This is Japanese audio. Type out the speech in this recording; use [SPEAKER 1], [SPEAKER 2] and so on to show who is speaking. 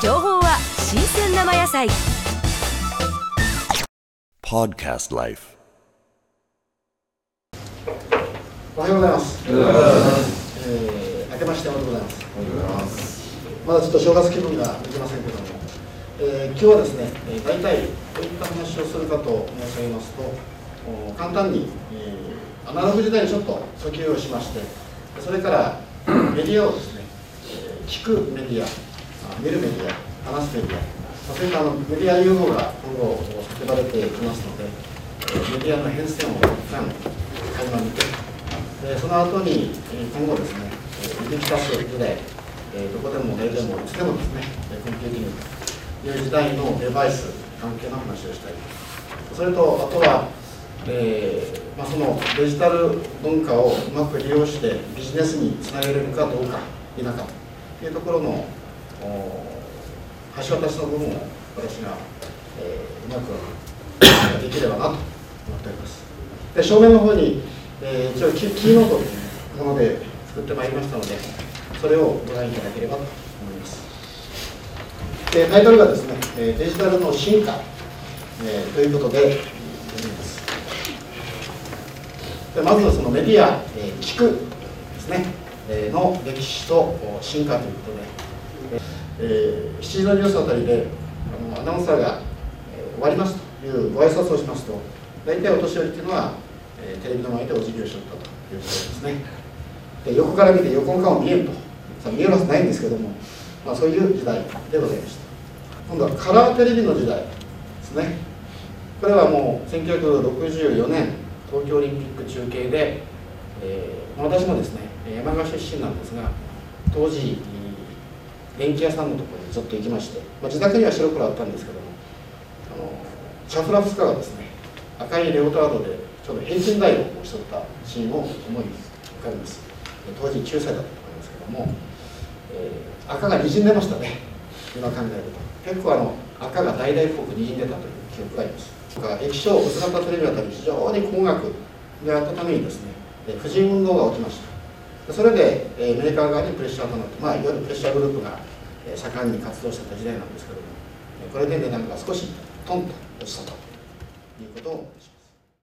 [SPEAKER 1] 情報は新鮮生野菜
[SPEAKER 2] Podcast Life.
[SPEAKER 3] おはようございます。えー、明けましておめでとうございます。まだちょっと正月気分ができませんけども、えー今日はですね、えー、大体どういった話をするかと申し上げますと、お簡単に、えーアナログ時代にちょっと訴求をしまして、それからメディアをですね、えー聞くメディア、あ見るメディア、話すメディア、そういったあのメディア融合が今後叫ばれていきますので、メディアの変遷を一旦垣間見て、でその後に今後ですね、えー、入り浸す時代、えどこでも誰でもいつでもですね、えーコミューティングという時代のデバイス関係の話をしたいそれとあとは、えーまあ、そのデジタル文化をうまく利用してビジネスにつなげれるかどうか否かというところの橋渡しの部分を私が、えーうまくできればなと思っております。で正面の方に、えー一応キキーノートというもので作ってまいりましたのでそれをご覧いただければと思います。でタイトルがですねえーデジタルの進化、えーということで読みます。でまずそのメディア、えー聞くですね、えーの歴史と進化ということで、えー7時のニュースあたりであのアナウンサーが、えー終わりますというご挨拶をしますと大体お年寄りっていうのは、えーテレビの前でお辞儀をしよったということですね。で横から見て横の顔見えんと。さ見えるはずないんですけども、まあ、そういう時代でございました。今度はカラーテレビの時代ですね。これはもう1964年東京オリンピック中継で、えー私もですね山川出身なんですが当時電気屋さんのところにずっと行きまして、まあ、自宅には白黒あったんですけどもあのシャフラフスカがですね赤いレオタードでちょうど平均台をしとったシーンを思い浮かべます。当時9歳だったと思いますけども、えー赤がにじんでましたね。今考えると。結構あの赤が大々っぽくにじんでたという記憶があります。とか液晶薄型テレビあたり非常に高額であったためにですね婦人運動が起きました。それで、メーカー側にプレッシャーとなって、まあ、いわゆるプレッシャーグループが、え盛んに活動してた時代なんですけどもこれで値段が少しトンと落ちたということをします。